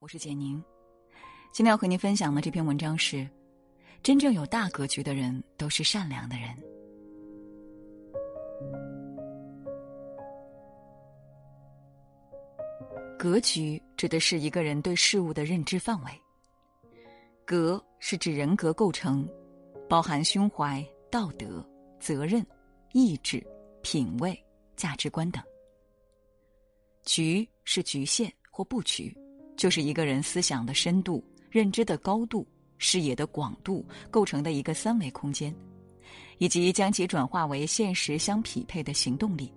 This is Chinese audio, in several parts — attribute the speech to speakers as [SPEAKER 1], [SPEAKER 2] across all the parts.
[SPEAKER 1] 我是简宁，今天要和您分享的这篇文章是：真正有大格局的人都是善良的人。格局指的是一个人对事物的认知范围。格是指人格构成，包含胸怀、道德、责任、意志、品味、价值观等。局是局限或布局。就是一个人思想的深度、认知的高度、视野的广度构成的一个三维空间，以及将其转化为现实相匹配的行动力。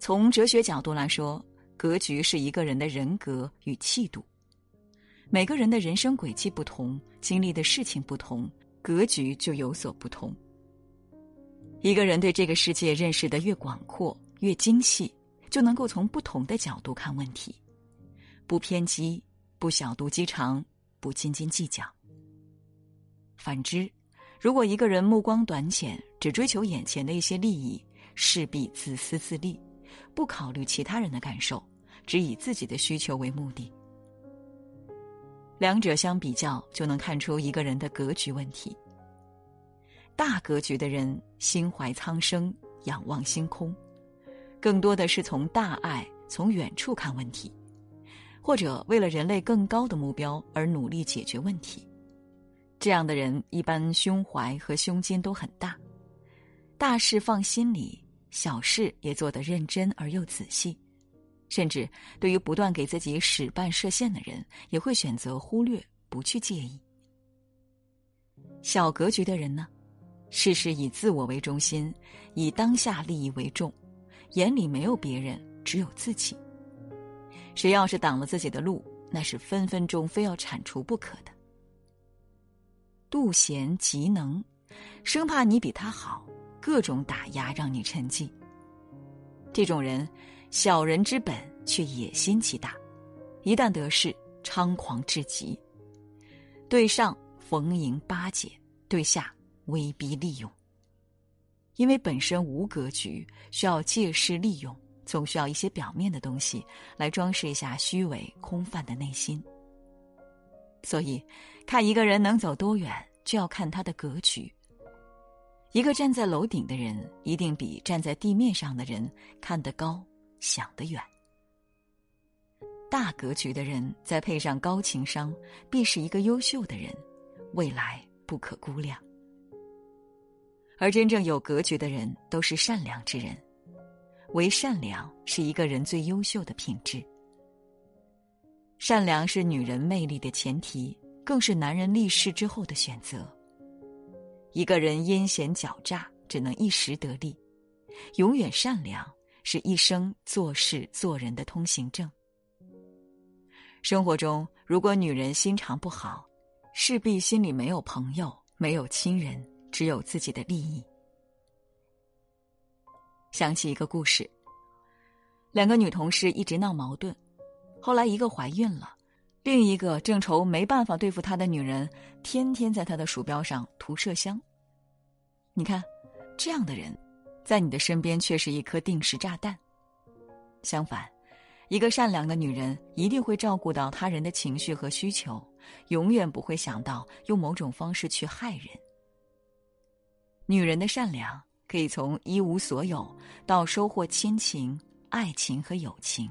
[SPEAKER 1] 从哲学角度来说，格局是一个人的人格与气度。每个人的人生轨迹不同，经历的事情不同，格局就有所不同。一个人对这个世界认识的越广阔、越精细，就能够从不同的角度看问题。不偏激，不小肚鸡肠，不斤斤计较。反之，如果一个人目光短浅，只追求眼前的一些利益，势必自私自利，不考虑其他人的感受，只以自己的需求为目的。两者相比较，就能看出一个人的格局问题。大格局的人心怀苍生，仰望星空，更多的是从大爱、从远处看问题。或者为了人类更高的目标而努力解决问题，这样的人一般胸怀和胸襟都很大，大事放心里，小事也做得认真而又仔细，甚至对于不断给自己使绊设限的人，也会选择忽略，不去介意。小格局的人呢，事事以自我为中心，以当下利益为重，眼里没有别人，只有自己。谁要是挡了自己的路，那是分分钟非要铲除不可的。妒贤嫉能，生怕你比他好，各种打压让你沉寂。这种人，小人之本却野心极大，一旦得势，猖狂至极。对上逢迎巴结，对下威逼利诱。因为本身无格局，需要借势利用。总需要一些表面的东西来装饰一下虚伪空泛的内心。所以，看一个人能走多远，就要看他的格局。一个站在楼顶的人，一定比站在地面上的人看得高、想得远。大格局的人，再配上高情商，必是一个优秀的人，未来不可估量。而真正有格局的人，都是善良之人。为善良是一个人最优秀的品质。善良是女人魅力的前提，更是男人立世之后的选择。一个人阴险狡诈，只能一时得利；永远善良，是一生做事做人的通行证。生活中，如果女人心肠不好，势必心里没有朋友，没有亲人，只有自己的利益。想起一个故事，两个女同事一直闹矛盾，后来一个怀孕了，另一个正愁没办法对付她的女人，天天在她的鼠标上涂麝香。你看，这样的人，在你的身边却是一颗定时炸弹。相反，一个善良的女人一定会照顾到他人的情绪和需求，永远不会想到用某种方式去害人。女人的善良。可以从一无所有到收获亲情、爱情和友情。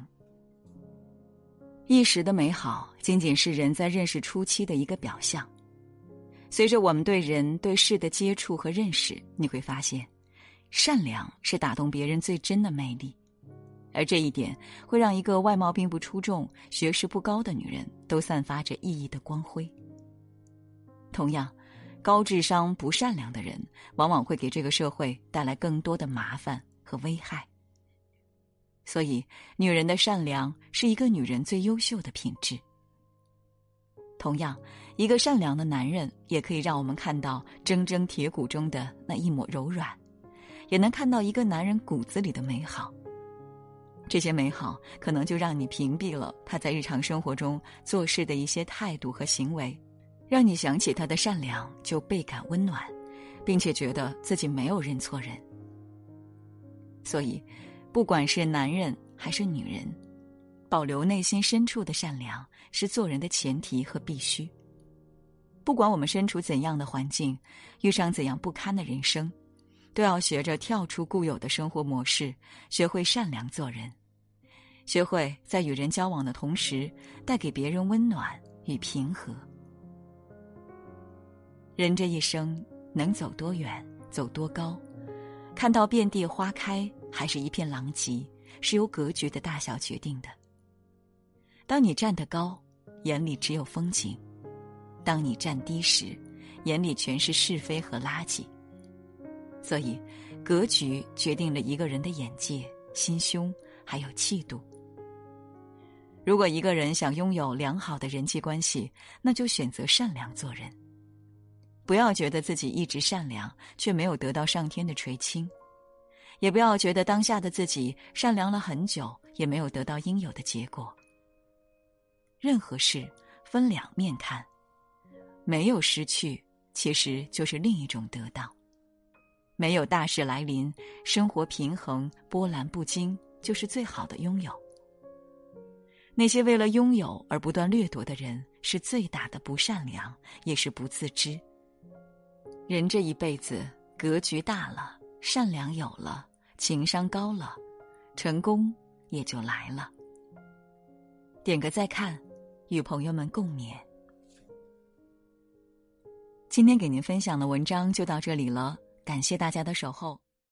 [SPEAKER 1] 一时的美好，仅仅是人在认识初期的一个表象。随着我们对人对事的接触和认识，你会发现，善良是打动别人最真的魅力，而这一点会让一个外貌并不出众、学识不高的女人都散发着熠熠的光辉。同样。高智商不善良的人，往往会给这个社会带来更多的麻烦和危害。所以，女人的善良是一个女人最优秀的品质。同样，一个善良的男人也可以让我们看到铮铮铁骨中的那一抹柔软，也能看到一个男人骨子里的美好。这些美好，可能就让你屏蔽了他在日常生活中做事的一些态度和行为。让你想起他的善良，就倍感温暖，并且觉得自己没有认错人。所以，不管是男人还是女人，保留内心深处的善良是做人的前提和必须。不管我们身处怎样的环境，遇上怎样不堪的人生，都要学着跳出固有的生活模式，学会善良做人，学会在与人交往的同时，带给别人温暖与平和。人这一生能走多远，走多高，看到遍地花开。还是一片狼藉，是由格局的大小决定的。当你站得高，眼里只有风景；当你站低时，眼里全是是非和垃圾。所以，格局决定了一个人的眼界、心胸还有气度。如果一个人想拥有良好的人际关系，那就选择善良做人。不要觉得自己一直善良，却没有得到上天的垂青。也不要觉得当下的自己善良了很久，也没有得到应有的结果。任何事分两面看，没有失去，其实就是另一种得到；没有大事来临，生活平衡、波澜不惊，就是最好的拥有。那些为了拥有而不断掠夺的人，是最大的不善良，也是不自知。人这一辈子，格局大了。善良有了，情商高了，成功也就来了。点个再看，与朋友们共勉。今天给您分享的文章就到这里了，感谢大家的守候。